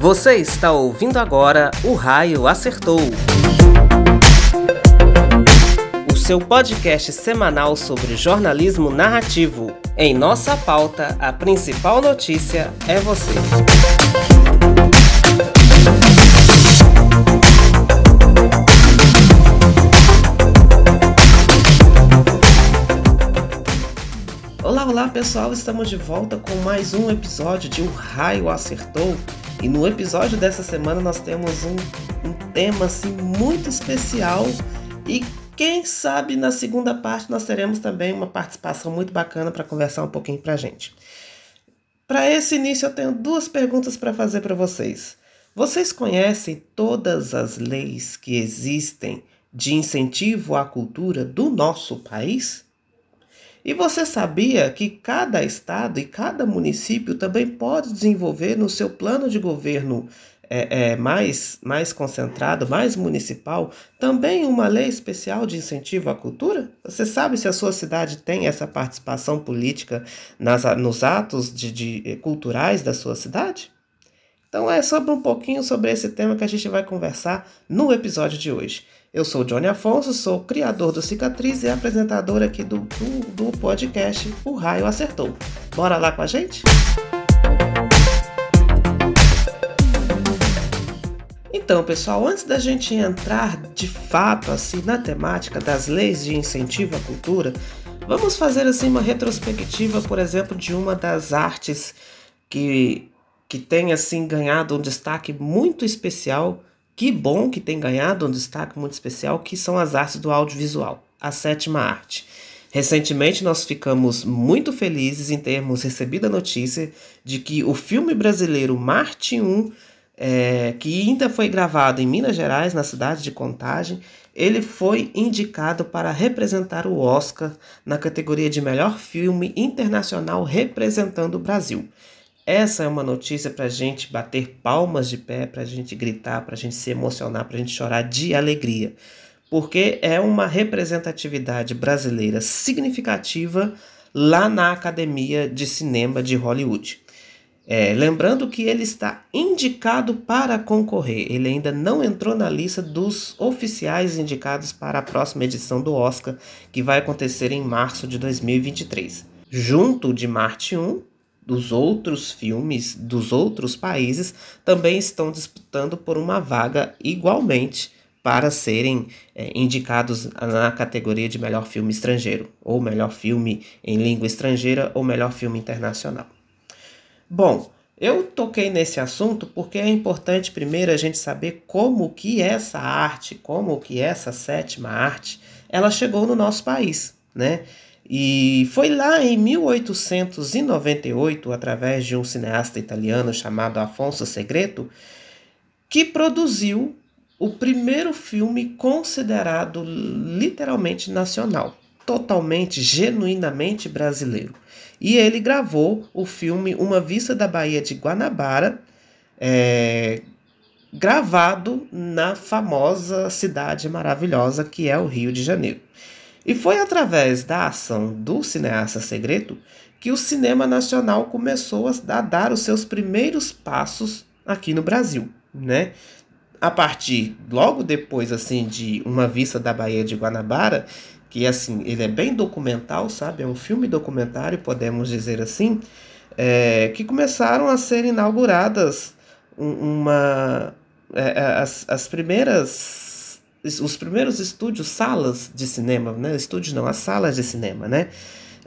Você está ouvindo agora O Raio Acertou. O seu podcast semanal sobre jornalismo narrativo. Em nossa pauta, a principal notícia é você. Olá, olá pessoal, estamos de volta com mais um episódio de O Raio Acertou. E no episódio dessa semana nós temos um, um tema assim muito especial e quem sabe na segunda parte nós teremos também uma participação muito bacana para conversar um pouquinho para a gente. Para esse início eu tenho duas perguntas para fazer para vocês. Vocês conhecem todas as leis que existem de incentivo à cultura do nosso país? E você sabia que cada estado e cada município também pode desenvolver no seu plano de governo é, é, mais, mais concentrado, mais municipal, também uma lei especial de incentivo à cultura? Você sabe se a sua cidade tem essa participação política nas, nos atos de, de, eh, culturais da sua cidade? Então é sobre um pouquinho sobre esse tema que a gente vai conversar no episódio de hoje. Eu sou Johnny Afonso, sou criador do Cicatriz e apresentador aqui do, do, do podcast O Raio Acertou. Bora lá com a gente? Então, pessoal, antes da gente entrar de fato assim na temática das leis de incentivo à cultura, vamos fazer assim uma retrospectiva, por exemplo, de uma das artes que que tem assim ganhado um destaque muito especial que bom que tem ganhado um destaque muito especial, que são as artes do audiovisual, a sétima arte. Recentemente nós ficamos muito felizes em termos recebido a notícia de que o filme brasileiro Marte 1, é, que ainda foi gravado em Minas Gerais, na cidade de Contagem, ele foi indicado para representar o Oscar na categoria de melhor filme internacional representando o Brasil. Essa é uma notícia para a gente bater palmas de pé, para a gente gritar, para a gente se emocionar, para a gente chorar de alegria. Porque é uma representatividade brasileira significativa lá na Academia de Cinema de Hollywood. É, lembrando que ele está indicado para concorrer, ele ainda não entrou na lista dos oficiais indicados para a próxima edição do Oscar, que vai acontecer em março de 2023. Junto de Marte 1, dos outros filmes dos outros países também estão disputando por uma vaga igualmente para serem é, indicados na categoria de melhor filme estrangeiro, ou melhor filme em língua estrangeira, ou melhor filme internacional. Bom, eu toquei nesse assunto porque é importante primeiro a gente saber como que essa arte, como que essa sétima arte, ela chegou no nosso país, né? E foi lá em 1898, através de um cineasta italiano chamado Afonso Segreto, que produziu o primeiro filme considerado literalmente nacional, totalmente, genuinamente brasileiro. E ele gravou o filme Uma Vista da Baía de Guanabara, é, gravado na famosa cidade maravilhosa que é o Rio de Janeiro. E foi através da ação do cineasta Segredo que o cinema nacional começou a dar os seus primeiros passos aqui no Brasil, né? A partir logo depois assim de Uma Vista da Baía de Guanabara, que assim, ele é bem documental, sabe? É um filme documentário, podemos dizer assim, é, que começaram a ser inauguradas uma é, é as, as primeiras os primeiros estúdios, salas de cinema, né? Estúdios não, as salas de cinema, né?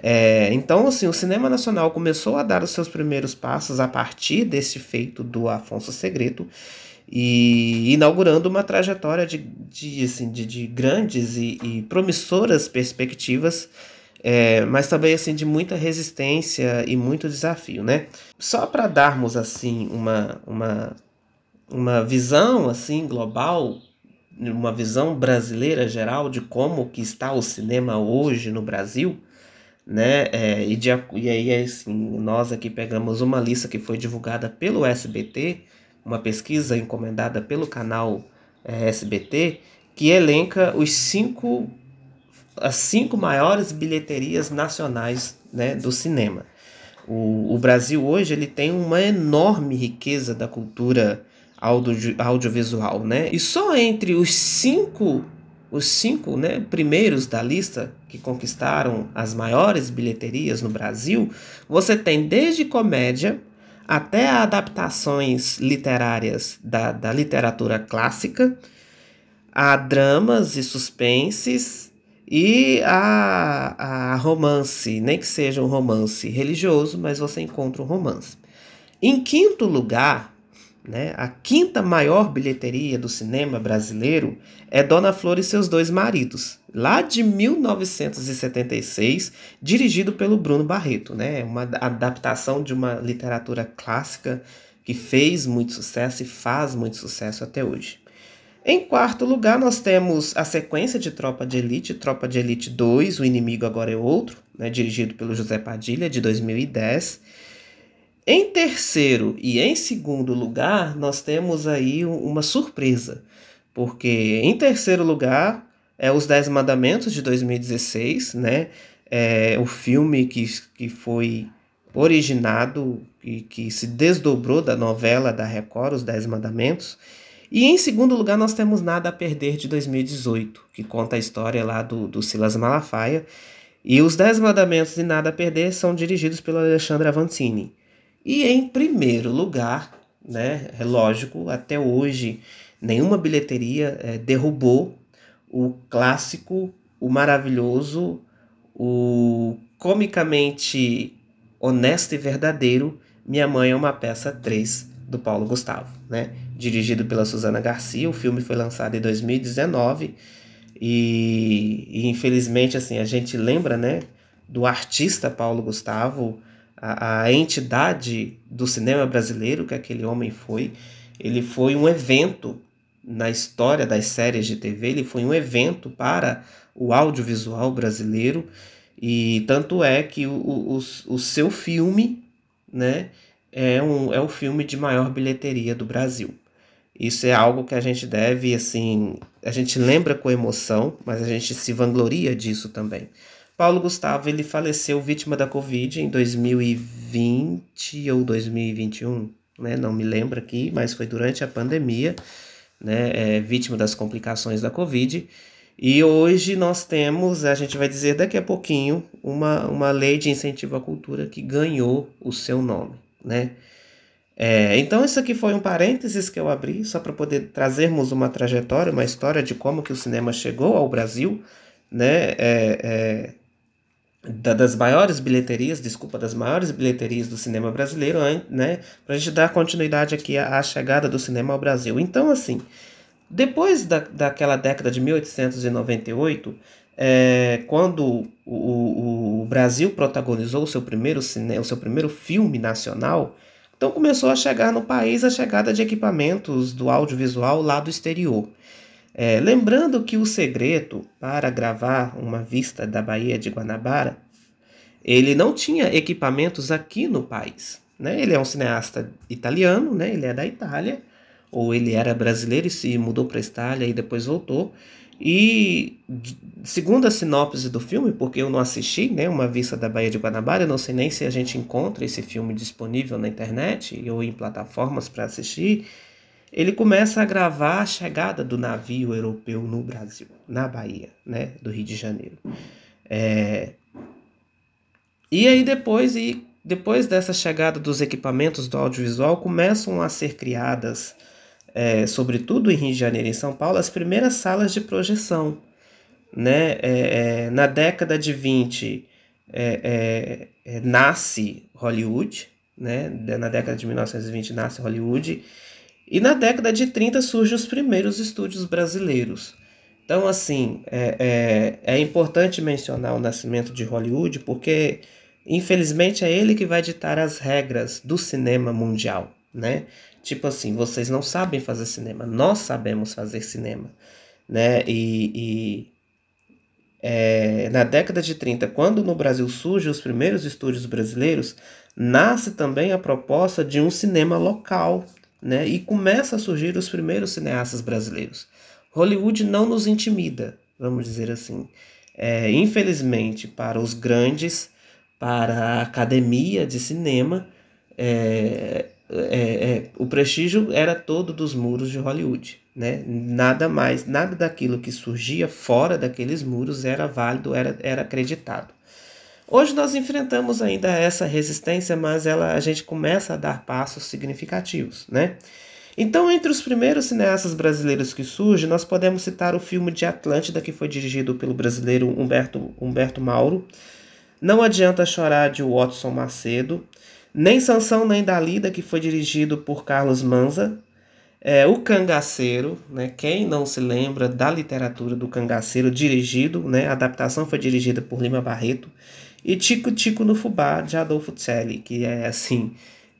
É, então, assim, o cinema nacional começou a dar os seus primeiros passos a partir desse feito do Afonso Segreto e inaugurando uma trajetória de, de, assim, de, de grandes e, e promissoras perspectivas, é, mas também assim de muita resistência e muito desafio, né? Só para darmos assim uma, uma, uma visão assim global uma visão brasileira geral de como que está o cinema hoje no Brasil, né? É, e, de, e aí assim, nós aqui pegamos uma lista que foi divulgada pelo SBT, uma pesquisa encomendada pelo canal é, SBT, que elenca os cinco as cinco maiores bilheterias nacionais né, do cinema. O, o Brasil hoje ele tem uma enorme riqueza da cultura audio, audiovisual, né? E só entre os cinco os cinco né, primeiros da lista que conquistaram as maiores bilheterias no Brasil, você tem desde comédia até adaptações literárias da, da literatura clássica, a dramas e suspenses e a, a romance, nem que seja um romance religioso, mas você encontra um romance. Em quinto lugar, né, a quinta maior bilheteria do cinema brasileiro é Dona Flor e seus dois maridos, lá de 1976, dirigido pelo Bruno Barreto, né, uma adaptação de uma literatura clássica que fez muito sucesso e faz muito sucesso até hoje. Em quarto lugar, nós temos a sequência de Tropa de Elite, Tropa de Elite 2, O Inimigo Agora é Outro, né, dirigido pelo José Padilha, de 2010. Em terceiro e em segundo lugar, nós temos aí uma surpresa, porque em terceiro lugar é Os Dez Mandamentos, de 2016, né, é o filme que, que foi originado e que se desdobrou da novela da Record, Os Dez Mandamentos, e em segundo lugar, nós temos Nada a Perder de 2018, que conta a história lá do, do Silas Malafaia. E os Dez Mandamentos e Nada a Perder são dirigidos pelo Alexandre Avantini. E em primeiro lugar, né, é lógico, até hoje nenhuma bilheteria é, derrubou o clássico, o maravilhoso, o comicamente honesto e verdadeiro Minha Mãe é uma Peça 3 do Paulo Gustavo, né? Dirigido pela Suzana Garcia, o filme foi lançado em 2019 e, e infelizmente assim a gente lembra, né, do artista Paulo Gustavo, a, a entidade do cinema brasileiro que aquele homem foi. Ele foi um evento na história das séries de TV, ele foi um evento para o audiovisual brasileiro e tanto é que o, o, o seu filme, né, é, um, é o filme de maior bilheteria do Brasil. Isso é algo que a gente deve, assim, a gente lembra com emoção, mas a gente se vangloria disso também. Paulo Gustavo, ele faleceu vítima da Covid em 2020 ou 2021, né? Não me lembro aqui, mas foi durante a pandemia, né? É, vítima das complicações da Covid. E hoje nós temos, a gente vai dizer daqui a pouquinho, uma, uma lei de incentivo à cultura que ganhou o seu nome né? É, então isso aqui foi um parênteses que eu abri só para poder trazermos uma trajetória, uma história de como que o cinema chegou ao Brasil, né? É, é, da, das maiores bilheterias, desculpa, das maiores bilheterias do cinema brasileiro, né? Para a gente dar continuidade aqui à, à, chegada do cinema ao Brasil. Então, assim, depois da, daquela década de 1898, é, quando o, o, o, Brasil protagonizou o seu primeiro cine, o seu primeiro filme nacional, então começou a chegar no país a chegada de equipamentos do audiovisual lá do exterior. É, lembrando que o segredo para gravar uma vista da Baía de Guanabara, ele não tinha equipamentos aqui no país. Né? Ele é um cineasta italiano, né? ele é da Itália, ou ele era brasileiro e se mudou para a Itália e depois voltou. E segundo a sinopse do filme, porque eu não assisti, né, uma vista da Baía de Guanabara, eu não sei nem se a gente encontra esse filme disponível na internet ou em plataformas para assistir. Ele começa a gravar a chegada do navio europeu no Brasil, na Bahia, né, do Rio de Janeiro. É... E aí depois, e depois dessa chegada dos equipamentos do audiovisual, começam a ser criadas é, sobretudo em Rio de Janeiro e em São Paulo, as primeiras salas de projeção. Né? É, é, na década de 20 é, é, nasce Hollywood, né? na década de 1920 nasce Hollywood, e na década de 30 surgem os primeiros estúdios brasileiros. Então, assim, é, é, é importante mencionar o nascimento de Hollywood, porque, infelizmente, é ele que vai ditar as regras do cinema mundial, né? Tipo assim, vocês não sabem fazer cinema, nós sabemos fazer cinema, né? E, e é, na década de 30, quando no Brasil surgem os primeiros estúdios brasileiros, nasce também a proposta de um cinema local, né? E começa a surgir os primeiros cineastas brasileiros. Hollywood não nos intimida, vamos dizer assim. É, infelizmente, para os grandes para a academia de cinema, é, é, é, o prestígio era todo dos muros de Hollywood. Né? Nada mais, nada daquilo que surgia fora daqueles muros era válido, era, era acreditado. Hoje nós enfrentamos ainda essa resistência, mas ela, a gente começa a dar passos significativos. Né? Então, entre os primeiros cineastas brasileiros que surgem, nós podemos citar o filme de Atlântida, que foi dirigido pelo brasileiro Humberto, Humberto Mauro, Não Adianta Chorar, de Watson Macedo, nem Sansão nem Dalida, que foi dirigido por Carlos Manza. É, o Cangaceiro, né? quem não se lembra da literatura do Cangaceiro, dirigido, né? a adaptação foi dirigida por Lima Barreto. E Tico Tico no Fubá, de Adolfo Celli, que é assim,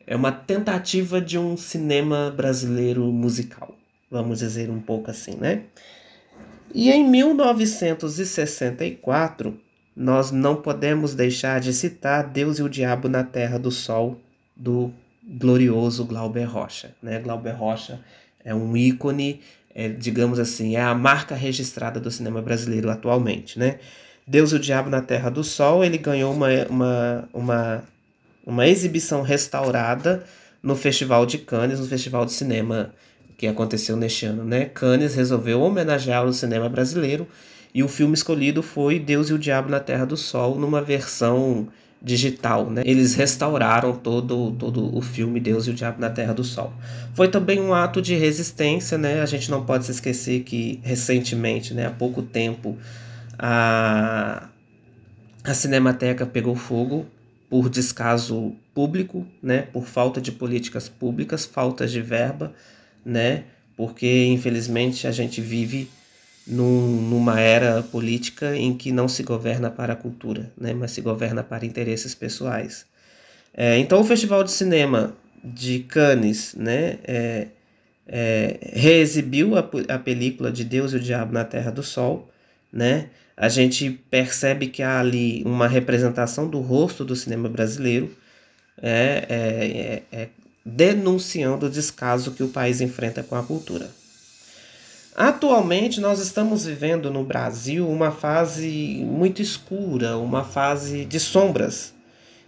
é uma tentativa de um cinema brasileiro musical, vamos dizer um pouco assim, né? E em 1964, nós não podemos deixar de citar Deus e o Diabo na Terra do Sol, do glorioso Glauber Rocha. Né? Glauber Rocha é um ícone, é, digamos assim, é a marca registrada do cinema brasileiro atualmente. Né? Deus e o Diabo na Terra do Sol, ele ganhou uma, uma, uma, uma exibição restaurada no Festival de Cannes, no Festival de Cinema que aconteceu neste ano. Né? Cannes resolveu homenagear o cinema brasileiro e o filme escolhido foi Deus e o Diabo na Terra do Sol, numa versão digital, né? Eles restauraram todo, todo o filme Deus e o Diabo na Terra do Sol. Foi também um ato de resistência, né? A gente não pode se esquecer que recentemente, né, há pouco tempo, a, a Cinemateca pegou fogo por descaso público, né? Por falta de políticas públicas, falta de verba, né? Porque infelizmente a gente vive num, numa era política em que não se governa para a cultura, né, mas se governa para interesses pessoais. É, então, o Festival de Cinema de Cannes né, é, é, reexibiu a, a película de Deus e o Diabo na Terra do Sol. Né? A gente percebe que há ali uma representação do rosto do cinema brasileiro, é, é, é, é denunciando o descaso que o país enfrenta com a cultura. Atualmente, nós estamos vivendo no Brasil uma fase muito escura, uma fase de sombras,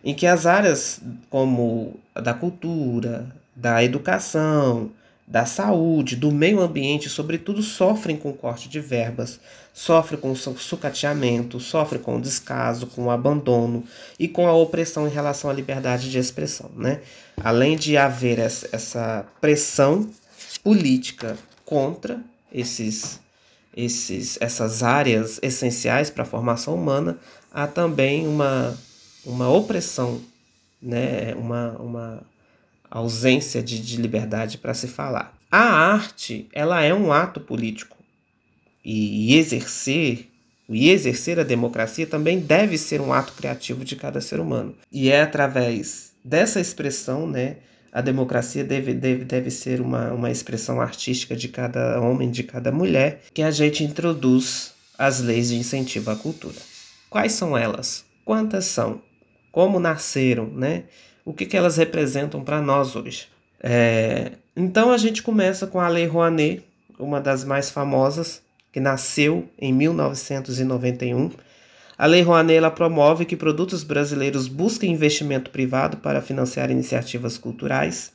em que as áreas como da cultura, da educação, da saúde, do meio ambiente, sobretudo, sofrem com corte de verbas, sofrem com sucateamento, sofrem com o descaso, com o abandono e com a opressão em relação à liberdade de expressão. Né? Além de haver essa pressão política contra esses, esses, essas áreas essenciais para a formação humana, há também uma, uma opressão, né? uma, uma ausência de, de liberdade para se falar. A arte ela é um ato político e, e exercer e exercer a democracia também deve ser um ato criativo de cada ser humano. E é através dessa expressão, né, a democracia deve, deve, deve ser uma, uma expressão artística de cada homem, de cada mulher, que a gente introduz as leis de incentivo à cultura. Quais são elas? Quantas são? Como nasceram, né? O que, que elas representam para nós hoje? É, então a gente começa com a Lei Rouanet, uma das mais famosas, que nasceu em 1991 a Lei Rouanet ela promove que produtos brasileiros busquem investimento privado para financiar iniciativas culturais,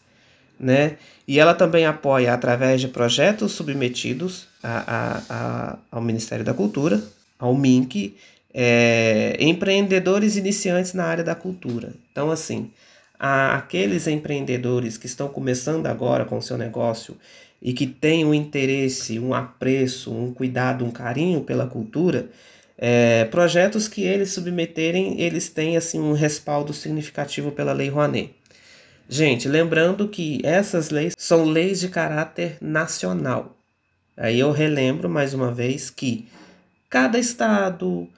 né? E ela também apoia, através de projetos submetidos a, a, a, ao Ministério da Cultura, ao MINC, é, empreendedores iniciantes na área da cultura. Então, assim, aqueles empreendedores que estão começando agora com o seu negócio e que têm um interesse, um apreço, um cuidado, um carinho pela cultura, é, projetos que eles submeterem, eles têm assim um respaldo significativo pela Lei Rouanet. Gente, lembrando que essas leis são leis de caráter nacional. Aí eu relembro mais uma vez que cada estado,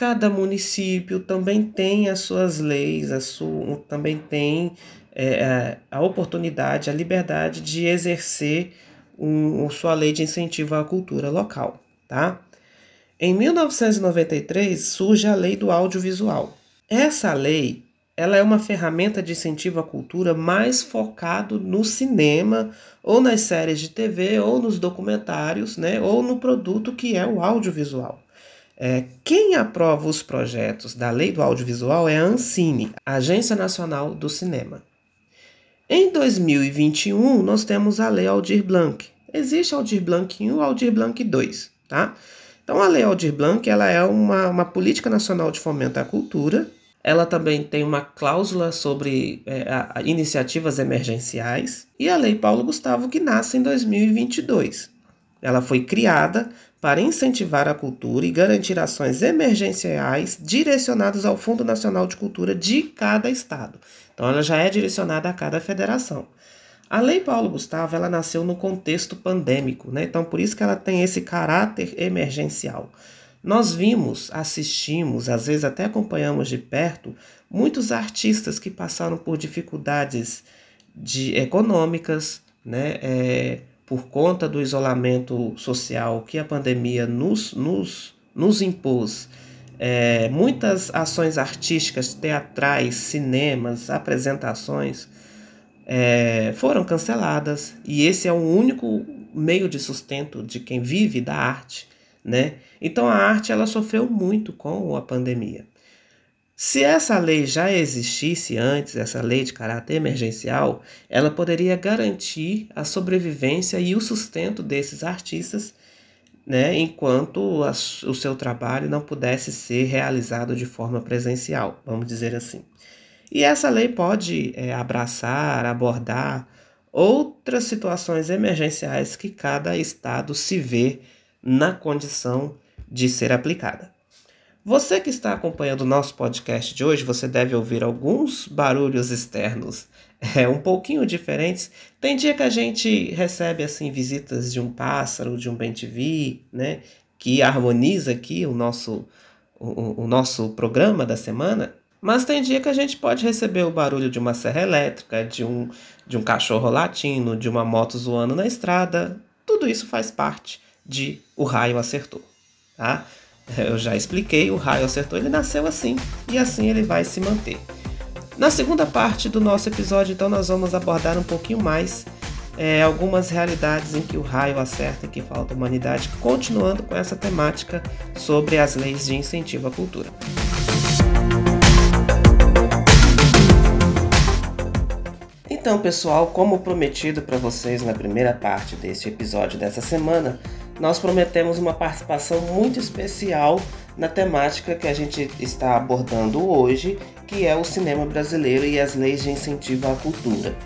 cada município também tem as suas leis, a sua, também tem é, a oportunidade, a liberdade de exercer um, sua lei de incentivo à cultura local, tá? Em 1993 surge a Lei do Audiovisual. Essa lei ela é uma ferramenta de incentivo à cultura mais focado no cinema, ou nas séries de TV, ou nos documentários, né, ou no produto que é o audiovisual. É, quem aprova os projetos da Lei do Audiovisual é a Ancine, Agência Nacional do Cinema. Em 2021, nós temos a Lei Aldir Blanc. Existe Aldir Blanc 1 e Aldir Blanc 2, tá? Então, a Lei Aldir Blanc ela é uma, uma política nacional de fomento à cultura. Ela também tem uma cláusula sobre é, a, a iniciativas emergenciais. E a Lei Paulo Gustavo, que nasce em 2022. Ela foi criada para incentivar a cultura e garantir ações emergenciais direcionadas ao Fundo Nacional de Cultura de cada estado. Então ela já é direcionada a cada federação. A Lei Paulo Gustavo, ela nasceu no contexto pandêmico, né? Então por isso que ela tem esse caráter emergencial. Nós vimos, assistimos, às vezes até acompanhamos de perto muitos artistas que passaram por dificuldades de econômicas, né? É, por conta do isolamento social que a pandemia nos, nos, nos impôs, é, muitas ações artísticas, teatrais, cinemas, apresentações é, foram canceladas e esse é o único meio de sustento de quem vive da arte, né? Então a arte ela sofreu muito com a pandemia. Se essa lei já existisse antes, essa lei de caráter emergencial, ela poderia garantir a sobrevivência e o sustento desses artistas, né, enquanto a, o seu trabalho não pudesse ser realizado de forma presencial, vamos dizer assim. E essa lei pode é, abraçar, abordar outras situações emergenciais que cada estado se vê na condição de ser aplicada. Você que está acompanhando o nosso podcast de hoje, você deve ouvir alguns barulhos externos é, um pouquinho diferentes. Tem dia que a gente recebe assim visitas de um pássaro, de um bem-te-vi, né, que harmoniza aqui o nosso, o, o nosso programa da semana. Mas tem dia que a gente pode receber o barulho de uma serra elétrica, de um, de um cachorro latino, de uma moto zoando na estrada. Tudo isso faz parte de O Raio Acertou. Tá? Eu já expliquei, o raio acertou, ele nasceu assim e assim ele vai se manter. Na segunda parte do nosso episódio, então, nós vamos abordar um pouquinho mais é, algumas realidades em que o raio acerta e que falta humanidade, continuando com essa temática sobre as leis de incentivo à cultura. Então, pessoal, como prometido para vocês na primeira parte deste episódio dessa semana, nós prometemos uma participação muito especial na temática que a gente está abordando hoje, que é o cinema brasileiro e as leis de incentivo à cultura.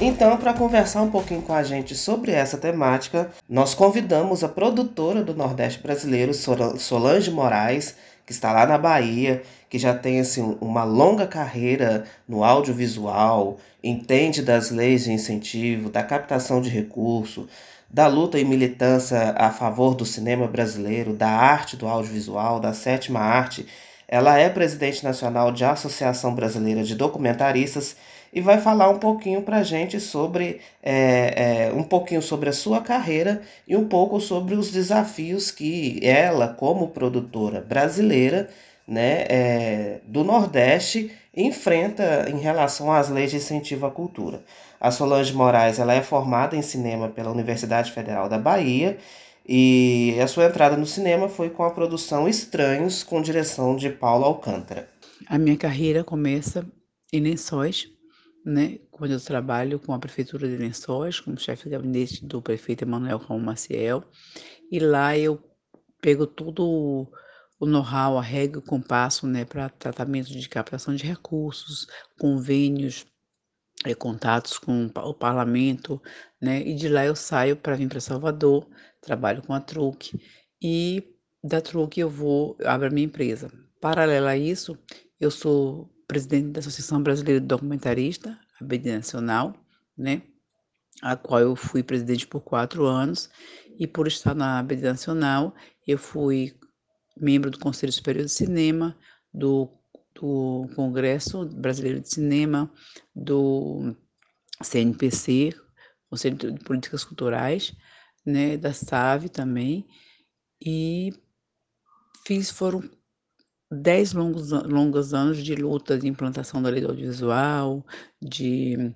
Então, para conversar um pouquinho com a gente sobre essa temática, nós convidamos a produtora do Nordeste Brasileiro, Solange Moraes, que está lá na Bahia, que já tem assim, uma longa carreira no audiovisual, entende das leis de incentivo, da captação de recurso, da luta e militância a favor do cinema brasileiro, da arte do audiovisual, da sétima arte. Ela é presidente nacional de Associação Brasileira de Documentaristas e vai falar um pouquinho para gente sobre é, é, um pouquinho sobre a sua carreira e um pouco sobre os desafios que ela, como produtora brasileira, né, é, do Nordeste, enfrenta em relação às leis de incentivo à cultura. A Solange Moraes ela é formada em cinema pela Universidade Federal da Bahia e a sua entrada no cinema foi com a produção Estranhos, com direção de Paulo Alcântara. A minha carreira começa em Lençóis, né, quando eu trabalho com a Prefeitura de Lençóis, como chefe de gabinete do prefeito Emanuel Raul Maciel, e lá eu pego todo o know-how, a regra, o compasso, né, para tratamento de captação de recursos, convênios, é, contatos com o parlamento, né? E de lá eu saio para vir para Salvador, trabalho com a Truque e da Truque eu vou abro a minha empresa. Paralela a isso, eu sou presidente da Associação Brasileira de Documentarista, a BD Nacional, né? A qual eu fui presidente por quatro anos e por estar na BD Nacional, eu fui membro do Conselho Superior de Cinema, do do Congresso Brasileiro de Cinema, do CNPC, Conselho de Políticas Culturais, né, da SAV também, e fiz, foram dez longos, longos anos de luta de implantação da lei do audiovisual, de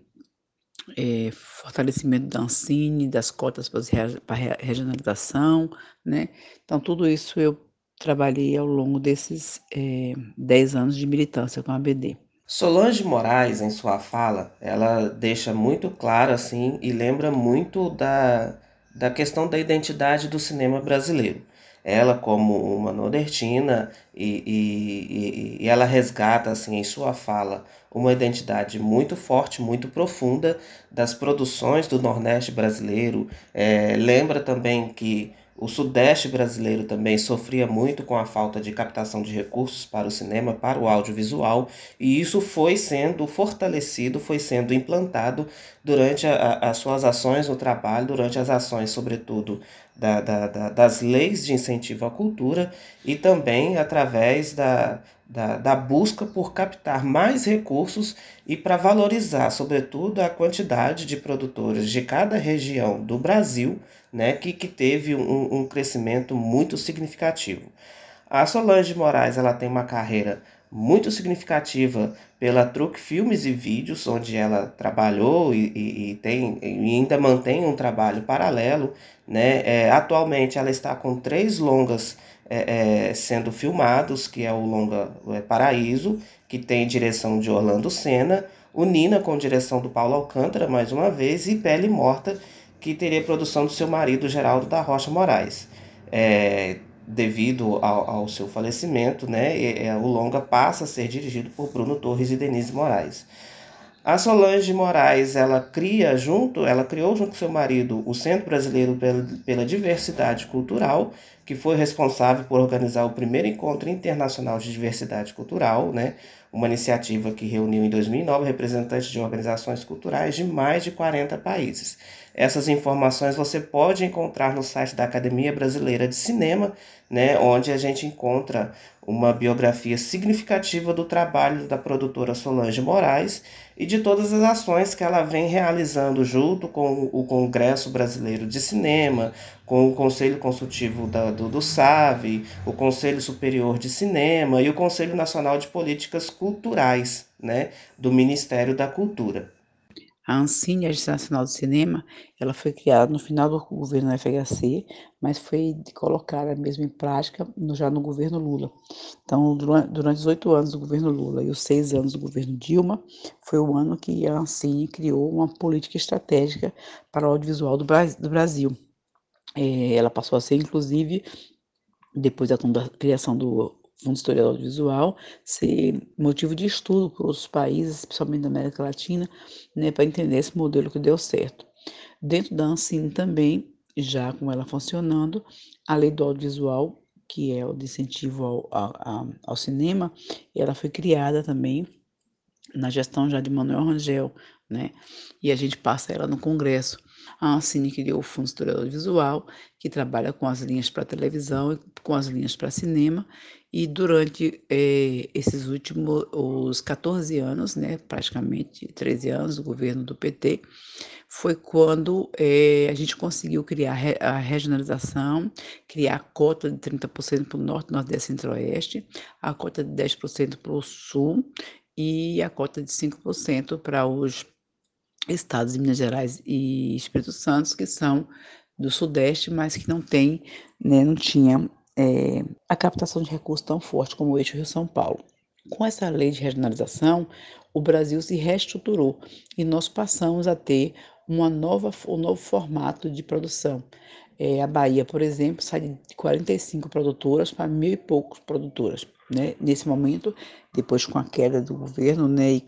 é, fortalecimento da Ancine, das cotas para a regionalização, né? Então, tudo isso eu trabalhei ao longo desses é, 10 anos de militância com a ABD. Solange Moraes, em sua fala, ela deixa muito claro assim e lembra muito da, da questão da identidade do cinema brasileiro. Ela, como uma nordestina, e, e, e, ela resgata assim em sua fala uma identidade muito forte, muito profunda das produções do Nordeste brasileiro. É, lembra também que o Sudeste brasileiro também sofria muito com a falta de captação de recursos para o cinema, para o audiovisual, e isso foi sendo fortalecido, foi sendo implantado durante as suas ações no trabalho, durante as ações, sobretudo, da, da, da, das leis de incentivo à cultura e também através da, da, da busca por captar mais recursos e para valorizar, sobretudo, a quantidade de produtores de cada região do Brasil né, que, que teve um, um crescimento muito significativo. A Solange Moraes ela tem uma carreira muito significativa pela Truque Filmes e Vídeos, onde ela trabalhou e, e, e tem, e ainda mantém um trabalho paralelo. Né? É, atualmente ela está com três longas é, é, sendo filmados, que é o longa é, Paraíso, que tem direção de Orlando Senna, o Nina com direção do Paulo Alcântara, mais uma vez, e Pele Morta, que teria produção do seu marido Geraldo da Rocha Moraes. É, devido ao, ao, seu falecimento, né, e, e, o longa passa a ser dirigido por Bruno Torres e Denise Moraes. A Solange Moraes, ela cria junto, ela criou junto com seu marido o Centro Brasileiro pela, pela Diversidade Cultural, que foi responsável por organizar o primeiro encontro internacional de diversidade cultural, né? Uma iniciativa que reuniu em 2009 representantes de organizações culturais de mais de 40 países. Essas informações você pode encontrar no site da Academia Brasileira de Cinema, né, onde a gente encontra uma biografia significativa do trabalho da produtora Solange Moraes e de todas as ações que ela vem realizando junto com o Congresso Brasileiro de Cinema, com o Conselho Consultivo da, do, do SAVE, o Conselho Superior de Cinema e o Conselho Nacional de Políticas Culturais né, do Ministério da Cultura. A Ancine, a Agência Nacional de Cinema, ela foi criada no final do governo FHC, mas foi colocada mesmo em prática no, já no governo Lula. Então, durante, durante os oito anos do governo Lula e os seis anos do governo Dilma, foi o ano que a Ancine criou uma política estratégica para o audiovisual do, do Brasil. É, ela passou a ser, inclusive, depois da criação do Fundo Historial Audiovisual ser motivo de estudo para outros países, especialmente da América Latina, né, para entender esse modelo que deu certo. Dentro da Ancine também, já com ela funcionando, a lei do audiovisual, que é o de incentivo ao, ao, ao cinema, ela foi criada também na gestão já de Manuel Rangel, né? E a gente passa ela no Congresso. A Ancine criou o Fundo Historial Audiovisual, que trabalha com as linhas para televisão e com as linhas para cinema, e durante é, esses últimos os 14 anos, né, praticamente 13 anos do governo do PT, foi quando é, a gente conseguiu criar a regionalização, criar a cota de 30% para o Norte, Nordeste e Centro-Oeste, a cota de 10% para o Sul e a cota de 5% para os estados de Minas Gerais e Espírito Santo, que são do Sudeste, mas que não tem, né, não tinha é, a captação de recursos tão forte como o eixo Rio-São Paulo. Com essa lei de regionalização, o Brasil se reestruturou e nós passamos a ter uma nova, um novo formato de produção. É, a Bahia, por exemplo, sai de 45 produtoras para mil e poucos produtoras. Né? Nesse momento, depois com a queda do governo, né, e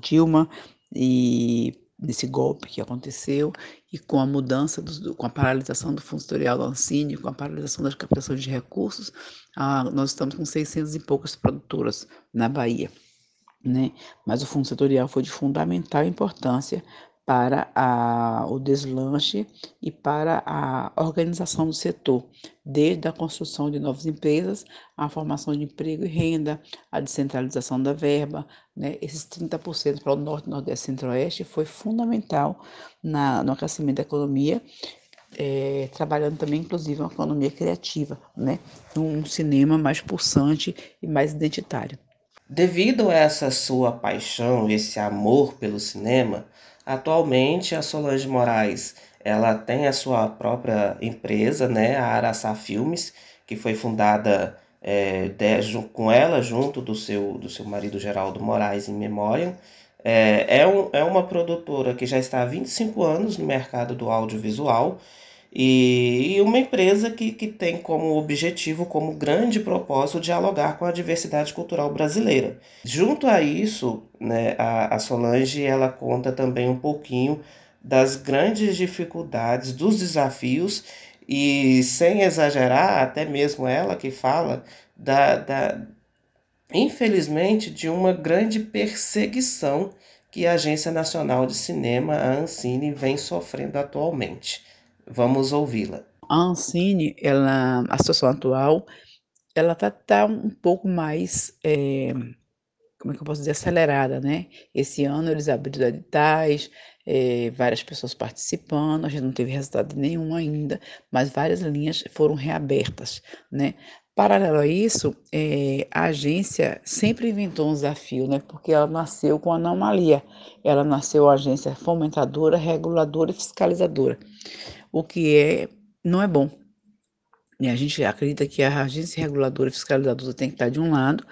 Dilma e desse golpe que aconteceu e com a mudança, do, com a paralisação do Fundo Setorial do Ancine, com a paralisação das captações de recursos, ah, nós estamos com 600 e poucas produtoras na Bahia. Né? Mas o Fundo Setorial foi de fundamental importância para a, o deslanche e para a organização do setor, desde a construção de novas empresas, a formação de emprego e renda, a descentralização da verba, né? esses 30% para o Norte, Nordeste e Centro-Oeste foi fundamental na, no aquecimento da economia, é, trabalhando também, inclusive, uma economia criativa, né? um cinema mais pulsante e mais identitário. Devido a essa sua paixão, esse amor pelo cinema, Atualmente, a Solange Moraes ela tem a sua própria empresa, né, a Araçá Filmes, que foi fundada é, de, com ela junto do seu, do seu marido Geraldo Moraes em memória. É, é, um, é uma produtora que já está há 25 anos no mercado do audiovisual e, e uma empresa que, que tem como objetivo, como grande propósito, dialogar com a diversidade cultural brasileira. Junto a isso, né, a, a Solange ela conta também um pouquinho das grandes dificuldades, dos desafios e, sem exagerar, até mesmo ela que fala da, da infelizmente, de uma grande perseguição que a Agência Nacional de Cinema, a Ancine, vem sofrendo atualmente. Vamos ouvi-la. A Ancine, ela, a situação atual, ela está tá um pouco mais, é, como é que eu posso dizer, acelerada, né? Esse ano eles abriram editais, é, várias pessoas participando, a gente não teve resultado nenhum ainda, mas várias linhas foram reabertas, né? Paralelo a isso, é, a agência sempre inventou um desafio, né? Porque ela nasceu com anomalia. Ela nasceu agência fomentadora, reguladora e fiscalizadora o que é não é bom. E a gente acredita que a agência reguladora fiscalizadora tem que estar de um lado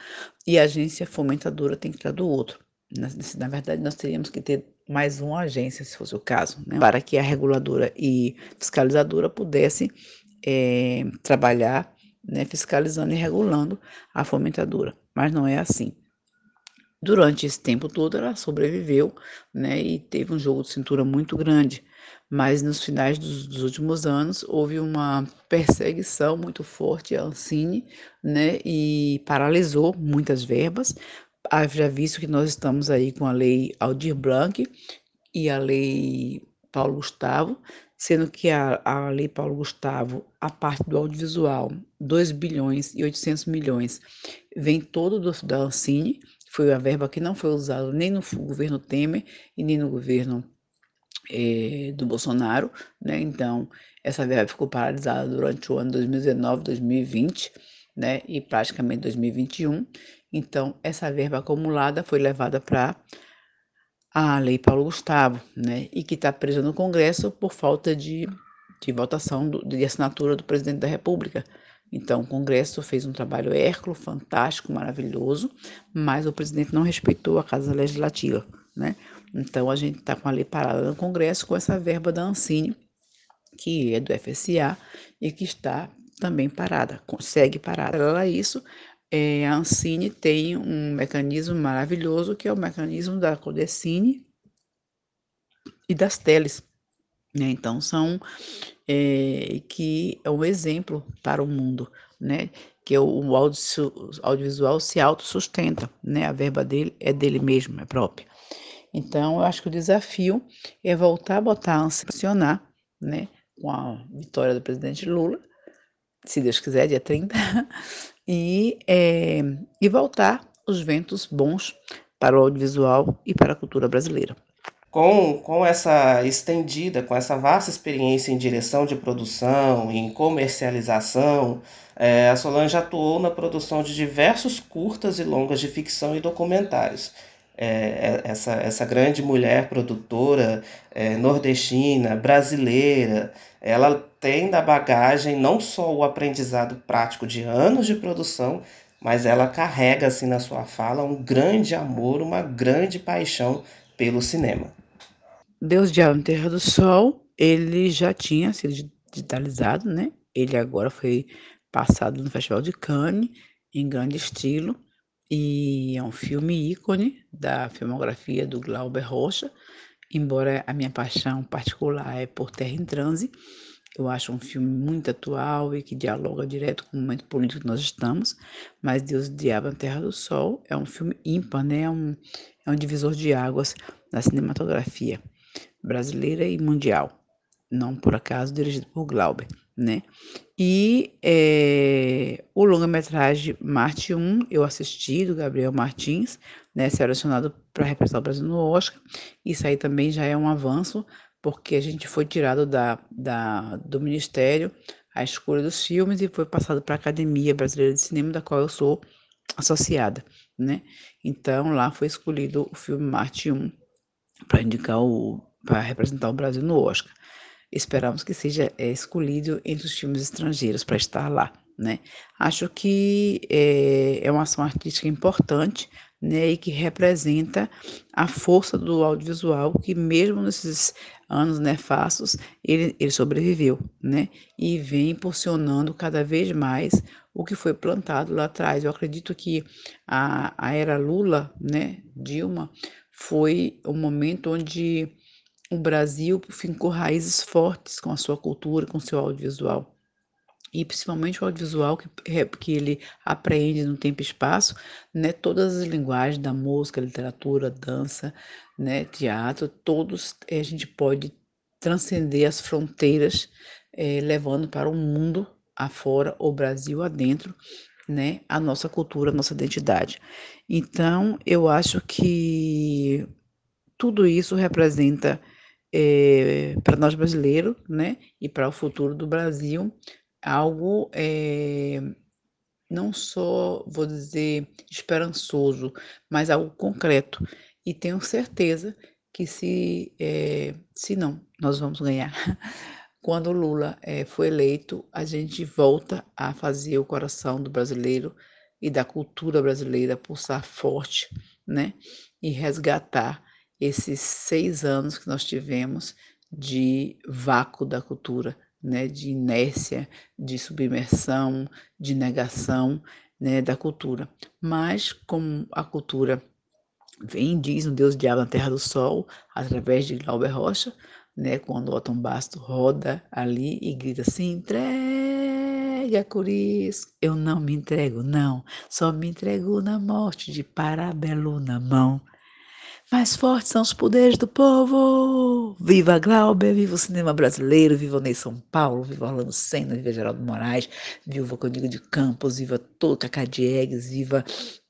e a agência fomentadora tem que estar do outro. Na, na verdade, nós teríamos que ter mais uma agência, se fosse o caso, né? para que a reguladora e fiscalizadora pudessem é, trabalhar né, fiscalizando e regulando a fomentadora. Mas não é assim. Durante esse tempo todo, ela sobreviveu né, e teve um jogo de cintura muito grande mas nos finais dos, dos, últimos anos houve uma perseguição muito forte à Ancine, né, e paralisou muitas verbas. Haja visto que nós estamos aí com a lei Aldir Blanc e a lei Paulo Gustavo, sendo que a, a lei Paulo Gustavo, a parte do audiovisual, 2 bilhões e 800 milhões, vem todo do, da Ancine, foi a verba que não foi usada nem no governo Temer e nem no governo eh, do Bolsonaro, né? Então, essa verba ficou paralisada durante o ano 2019, 2020, né? E praticamente 2021. Então, essa verba acumulada foi levada para a Lei Paulo Gustavo, né? E que está presa no Congresso por falta de, de votação, do, de assinatura do presidente da República. Então, o Congresso fez um trabalho hérculo, fantástico, maravilhoso, mas o presidente não respeitou a Casa Legislativa, né? Então, a gente está com a lei parada no Congresso com essa verba da Ancine, que é do FSA e que está também parada, consegue parar. Para isso, é, a Ancine tem um mecanismo maravilhoso que é o mecanismo da Codecine e das teles. Né? Então, são é, que é um exemplo para o mundo, né? que o, o audiovisual se autossustenta, né? a verba dele é dele mesmo, é própria. Então, eu acho que o desafio é voltar a botar a funcionar, né, com a vitória do presidente Lula, se Deus quiser, dia 30, e, é, e voltar os ventos bons para o audiovisual e para a cultura brasileira. Com, com essa estendida, com essa vasta experiência em direção de produção, em comercialização, é, a Solange atuou na produção de diversos curtas e longas de ficção e documentários é, é, essa, essa grande mulher produtora é, nordestina, brasileira, ela tem da bagagem não só o aprendizado prático de anos de produção, mas ela carrega assim na sua fala um grande amor, uma grande paixão pelo cinema. Deus de Alma Terra do Sol, ele já tinha sido digitalizado, né? Ele agora foi passado no Festival de Cannes em grande estilo e é um filme ícone da filmografia do Glauber Rocha, embora a minha paixão particular é por Terra em Transe. Eu acho um filme muito atual e que dialoga direto com o momento político que nós estamos, mas Deus, Diabo na Terra do Sol é um filme ímpar, né? é, um, é um divisor de águas na cinematografia brasileira e mundial, não por acaso dirigido por Glauber né? E é, o longa-metragem Marte 1 eu assisti, do Gabriel Martins, né, selecionado para representar o Brasil no Oscar. Isso aí também já é um avanço, porque a gente foi tirado da, da, do Ministério a escolha dos filmes e foi passado para a Academia Brasileira de Cinema, da qual eu sou associada, né? Então lá foi escolhido o filme Marte 1 para indicar o para representar o Brasil no Oscar. Esperamos que seja é, escolhido entre os filmes estrangeiros para estar lá, né? Acho que é, é uma ação artística importante, né, e que representa a força do audiovisual, que mesmo nesses anos nefastos, ele, ele sobreviveu, né, e vem impulsionando cada vez mais o que foi plantado lá atrás. Eu acredito que a, a era Lula, né, Dilma, foi o momento onde o Brasil fincou raízes fortes com a sua cultura, com seu audiovisual. E principalmente o audiovisual que, que ele apreende no tempo e espaço, né, todas as linguagens da música, literatura, dança, né, teatro, todos eh, a gente pode transcender as fronteiras, é, levando para o mundo afora, o Brasil adentro, né, a nossa cultura, a nossa identidade. Então, eu acho que tudo isso representa é, para nós brasileiros, né, e para o futuro do Brasil, algo é, não só, vou dizer, esperançoso, mas algo concreto. E tenho certeza que se, é, se não, nós vamos ganhar. Quando Lula é, foi eleito, a gente volta a fazer o coração do brasileiro e da cultura brasileira pulsar forte, né? E resgatar esses seis anos que nós tivemos de vácuo da cultura, né, de inércia, de submersão, de negação né, da cultura. Mas como a cultura vem, diz um Deus diabo na Terra do Sol, através de Glauber Rocha, né, quando Otton Basto roda ali e grita assim, entrega, Curis, eu não me entrego, não, só me entrego na morte de Parabelo na mão. Mais fortes são os poderes do povo! Viva Glauber, viva o cinema brasileiro, viva o Ney São Paulo, viva Orlando Senna, viva Geraldo Moraes, viva o Código de Campos, viva todo Cacá Diegues, viva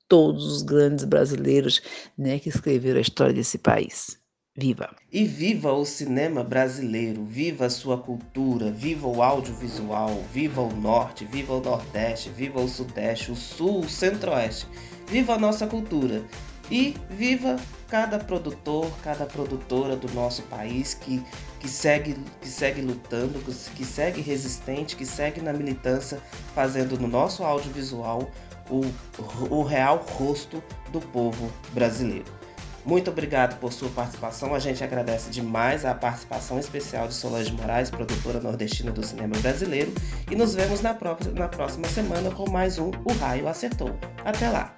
todos os grandes brasileiros né, que escreveram a história desse país. Viva! E viva o cinema brasileiro, viva a sua cultura, viva o audiovisual, viva o norte, viva o nordeste, viva o sudeste, o sul, o centro-oeste. Viva a nossa cultura e viva cada produtor, cada produtora do nosso país que, que, segue, que segue lutando, que segue resistente, que segue na militância, fazendo no nosso audiovisual o, o real rosto do povo brasileiro. Muito obrigado por sua participação. A gente agradece demais a participação especial de Solange Moraes, produtora nordestina do cinema brasileiro. E nos vemos na, próxima, na próxima semana com mais um O Raio Acertou. Até lá!